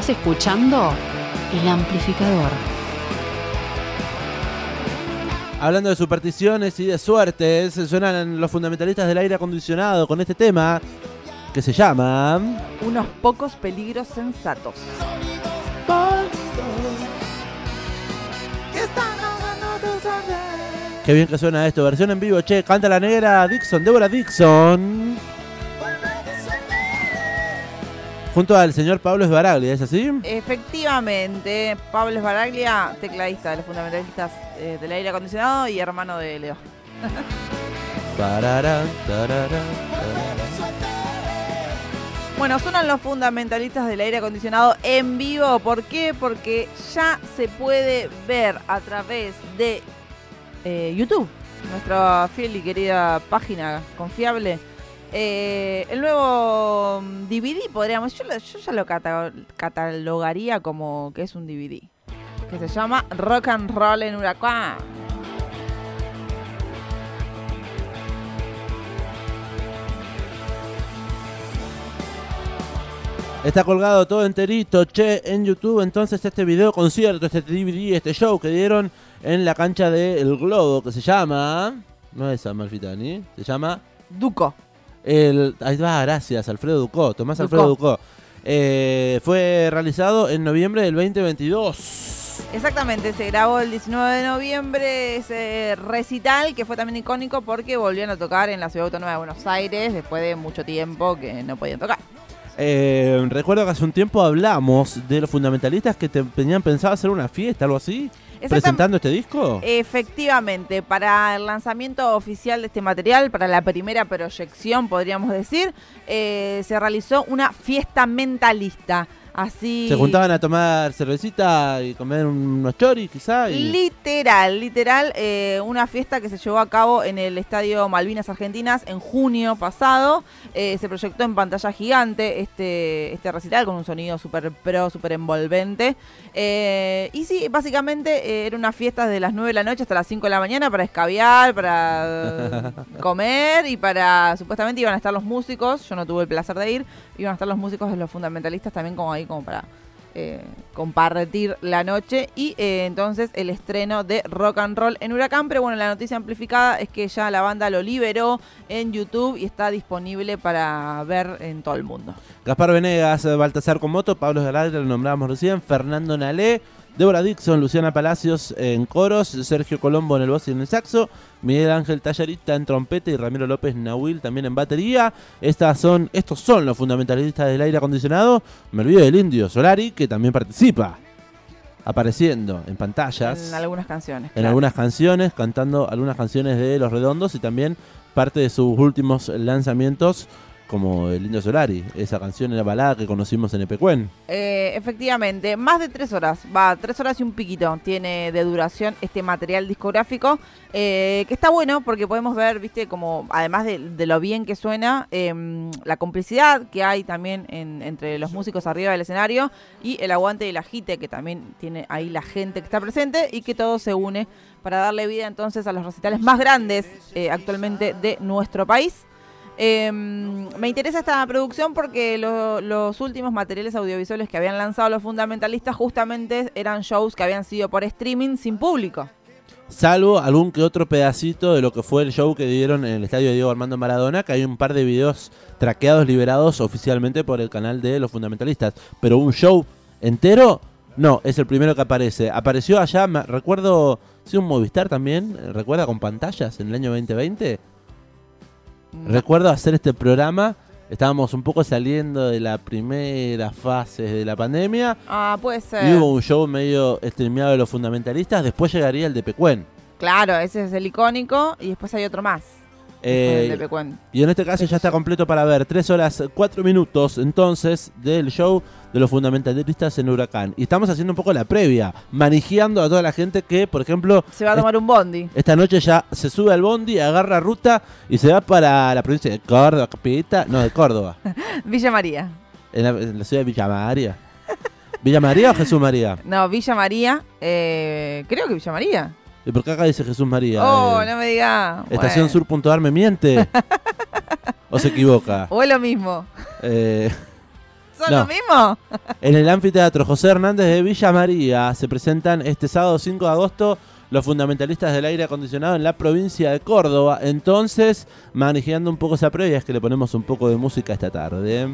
Estás escuchando El Amplificador. Hablando de supersticiones y de suertes, suenan los fundamentalistas del aire acondicionado con este tema que se llama... Unos pocos peligros sensatos. Qué bien que suena esto, versión en vivo, che, canta la negra Dixon, Débora Dixon. Junto al señor Pablo Esbaraglia, ¿es así? Efectivamente, Pablo Esbaraglia, tecladista de los fundamentalistas eh, del aire acondicionado y hermano de Leo. Bueno, sonan los fundamentalistas del aire acondicionado en vivo. ¿Por qué? Porque ya se puede ver a través de eh, YouTube, nuestra fiel y querida página confiable. Eh, el nuevo mm, DVD, podríamos, yo, yo ya lo cata- catalogaría como que es un DVD, que se llama Rock and Roll en Huracán. Está colgado todo enterito, che, en YouTube. Entonces este video concierto, este DVD, este show que dieron en la cancha del Globo, que se llama... No es Amalfitani, se llama... Duco. El, ahí va, gracias, Alfredo Ducó, Tomás Ducó. Alfredo Ducó. Eh, fue realizado en noviembre del 2022. Exactamente, se grabó el 19 de noviembre ese recital que fue también icónico porque volvían a tocar en la Ciudad Autónoma de Buenos Aires después de mucho tiempo que no podían tocar. Eh, recuerdo que hace un tiempo hablamos de los fundamentalistas que te- tenían pensado hacer una fiesta, algo así, presentando este disco. Efectivamente, para el lanzamiento oficial de este material, para la primera proyección, podríamos decir, eh, se realizó una fiesta mentalista. Así. Se juntaban a tomar cervecita y comer unos choris, quizá. Y... Literal, literal, eh, una fiesta que se llevó a cabo en el Estadio Malvinas Argentinas en junio pasado. Eh, se proyectó en pantalla gigante este, este recital con un sonido súper pro, súper envolvente. Eh, y sí, básicamente eh, era una fiesta de las 9 de la noche hasta las 5 de la mañana para escabiar, para comer y para. Supuestamente iban a estar los músicos. Yo no tuve el placer de ir. Iban a estar los músicos de los fundamentalistas también, como ahí, como para eh, compartir la noche y eh, entonces el estreno de Rock and Roll en Huracán. Pero bueno, la noticia amplificada es que ya la banda lo liberó en YouTube y está disponible para ver en todo el mundo. Gaspar Venegas, Baltasar Comoto, Pablo Galadra, lo nombramos recién, Fernando Nalé, Débora Dixon, Luciana Palacios en coros, Sergio Colombo en el voz y en el saxo, Miguel Ángel Tallarita en trompeta y Ramiro López Nahuil también en batería. Estas son, estos son los fundamentalistas del aire acondicionado. Me olvido del indio Solari, que también participa, apareciendo en pantallas. En algunas canciones. en claro. algunas canciones, cantando algunas canciones de Los Redondos y también parte de sus últimos lanzamientos, como El Indio Solari, esa canción, la balada que conocimos en Epecuen. Eh, efectivamente, más de tres horas, va, tres horas y un piquito tiene de duración este material discográfico, eh, que está bueno porque podemos ver, viste, como además de, de lo bien que suena, em, la complicidad que hay también en- entre los músicos arriba del escenario y el aguante y el agite que también tiene ahí la gente que está presente y que todo se une para darle vida entonces a los recitales más grandes eh, actualmente de nuestro país. Eh, me interesa esta producción porque lo- los últimos materiales audiovisuales que habían lanzado los fundamentalistas justamente eran shows que habían sido por streaming sin público. Salvo algún que otro pedacito de lo que fue el show que dieron en el estadio Diego Armando Maradona, que hay un par de videos traqueados liberados oficialmente por el canal de los fundamentalistas. Pero un show entero, no, es el primero que aparece. Apareció allá, me- recuerdo, sí, un Movistar también, recuerda con pantallas en el año 2020. Recuerdo hacer este programa, estábamos un poco saliendo de la primera fase de la pandemia Ah, puede y ser. hubo un show medio streameado de los fundamentalistas, después llegaría el de Pecuen. Claro, ese es el icónico y después hay otro más. Eh, y en este caso ya está completo para ver 3 horas 4 minutos entonces del show de los fundamentalistas en Huracán. Y estamos haciendo un poco la previa, manejando a toda la gente que, por ejemplo, Se va a tomar un bondi. esta noche ya se sube al bondi, agarra ruta y se va para la provincia de Córdoba, Capita, no, de Córdoba, Villa María. en la, en la ciudad de Villa María. ¿Villa María o Jesús María? No, Villa María. eh, creo que Villa María. ¿Y por qué acá dice Jesús María? Oh, Eh, no me diga. Estación Bueno. Sur.ar me miente. ¿O se equivoca? O es lo mismo. Eh, ¿Son No. lo mismo? En el anfiteatro José Hernández de Villa María se presentan este sábado 5 de agosto los fundamentalistas del aire acondicionado en la provincia de Córdoba. Entonces, manejando un poco esa previa, es que le ponemos un poco de música esta tarde.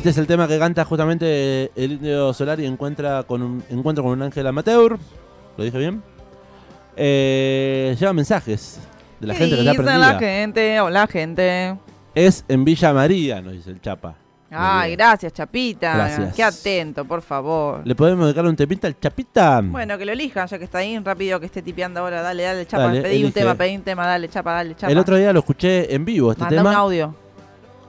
Este es el tema que canta justamente el Indio Solar y encuentra con un encuentro con un ángel amateur. ¿Lo dije bien? Eh, lleva mensajes de la ¿Qué gente que está prendida. la gente? Hola, gente. Es en Villa María, nos dice el Chapa. Ay, bien. gracias, Chapita. Gracias. Qué atento, por favor. ¿Le podemos dedicarle un temita al Chapita? Bueno, que lo elijan, ya que está ahí, rápido que esté tipeando ahora. Dale, dale, Chapa. Dale, pedí un tema, pedí un tema, dale, Chapa, dale, Chapa. el otro día lo escuché en vivo, este Manda tema. un audio.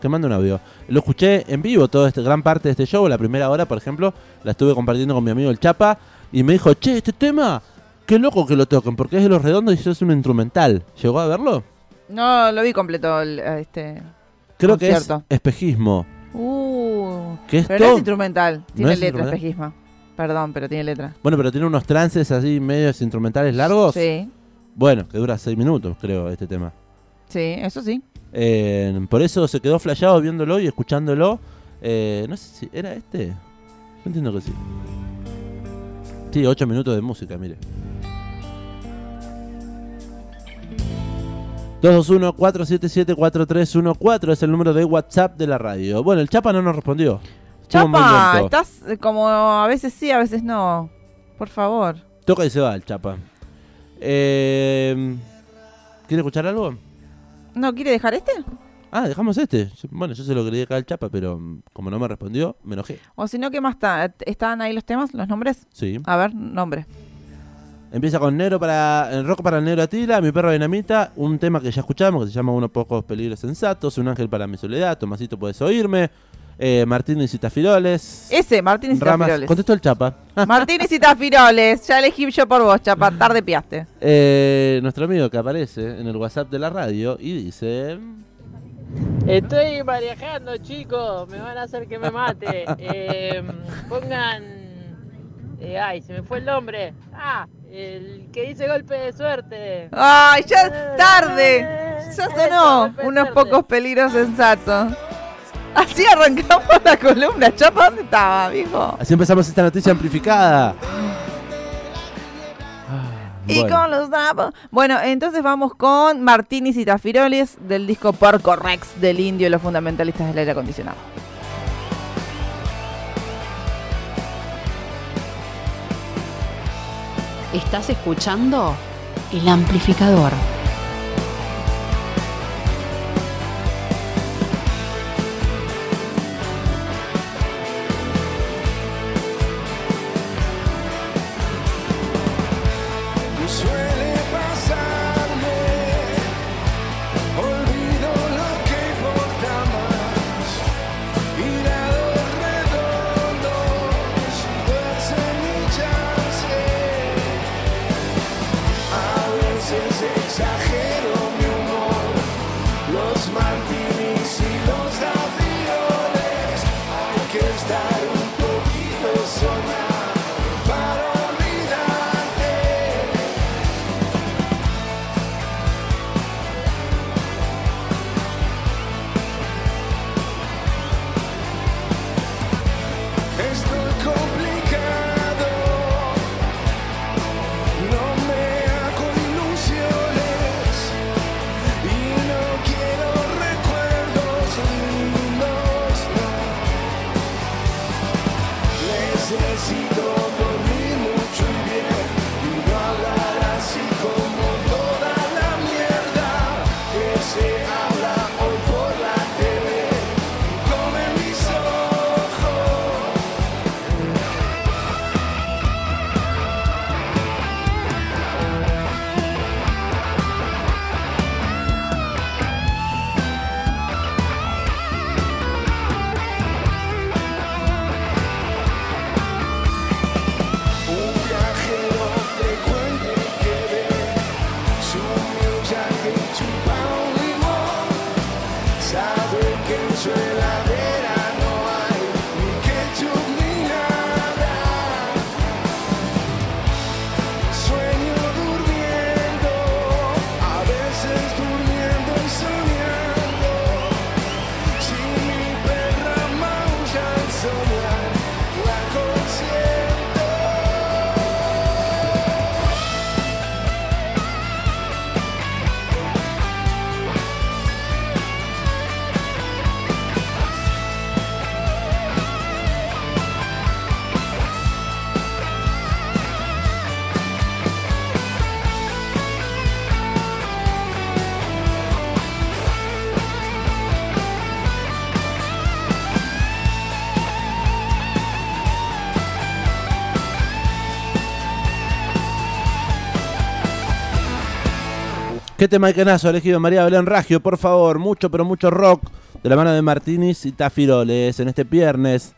Te mando un audio. Lo escuché en vivo, toda este, gran parte de este show. La primera hora, por ejemplo, la estuve compartiendo con mi amigo el Chapa. Y me dijo, che, este tema, qué loco que lo toquen, porque es de los redondos y eso es un instrumental. ¿Llegó a verlo? No, lo vi completo, el- este... Creo que es espejismo. Uh, ¿Qué es pero no es instrumental, tiene es letra, instrumental? espejismo. Perdón, pero tiene letra. Bueno, pero tiene unos trances así, medios instrumentales largos. Sí, Bueno, que dura seis minutos, creo, este tema. sí, eso sí. Eh, por eso se quedó flasheado viéndolo y escuchándolo. Eh, no sé si era este. Yo entiendo que sí. Sí, ocho minutos de música, mire. 221-477-4314 es el número de WhatsApp de la radio. Bueno, el Chapa no nos respondió. Chapa, estás eh, como a veces sí, a veces no. Por favor. Toca y se va el Chapa. Eh, ¿Quiere escuchar algo? ¿No quiere dejar este? Ah, dejamos este. Bueno, yo se lo quería acá al Chapa, pero mm, como no me respondió, me enojé. O si no, ¿qué más está? ¿Están ahí los temas, los nombres? Sí. A ver, nombre. Empieza con Negro para el rock para el Negro Atila, mi perro Dinamita, un tema que ya escuchamos que se llama Unos pocos peligros sensatos, Un ángel para mi soledad, Tomasito puedes oírme, eh, Martínez y Tafiroles, Ese, Martín y Ramas, Tafiroles. contestó el Chapa. Martín y Tafiroles. Ya elegí yo por vos, Chapa. Tarde piaste. Eh, nuestro amigo que aparece en el WhatsApp de la radio y dice... Estoy manejando, chicos. Me van a hacer que me mate. Eh, pongan. eh, ay, se me fue el nombre. Ah, el que dice golpe de suerte. ¡Ay, ya tarde! Ya Eso, sonó. Unos pocos peligros sensatos. Así arrancamos la columna. Chapa, ¿dónde estaba, viejo? Así empezamos esta noticia amplificada. Y bueno. con los trapos. Bueno, entonces vamos con Martínez y Tafiroles del disco Porco Rex del Indio y los fundamentalistas del aire acondicionado. Estás escuchando El Amplificador. ¿Qué tema hay ha elegido María Belén Ragio? Por favor, mucho, pero mucho rock. De la mano de Martínez y Tafiroles en este viernes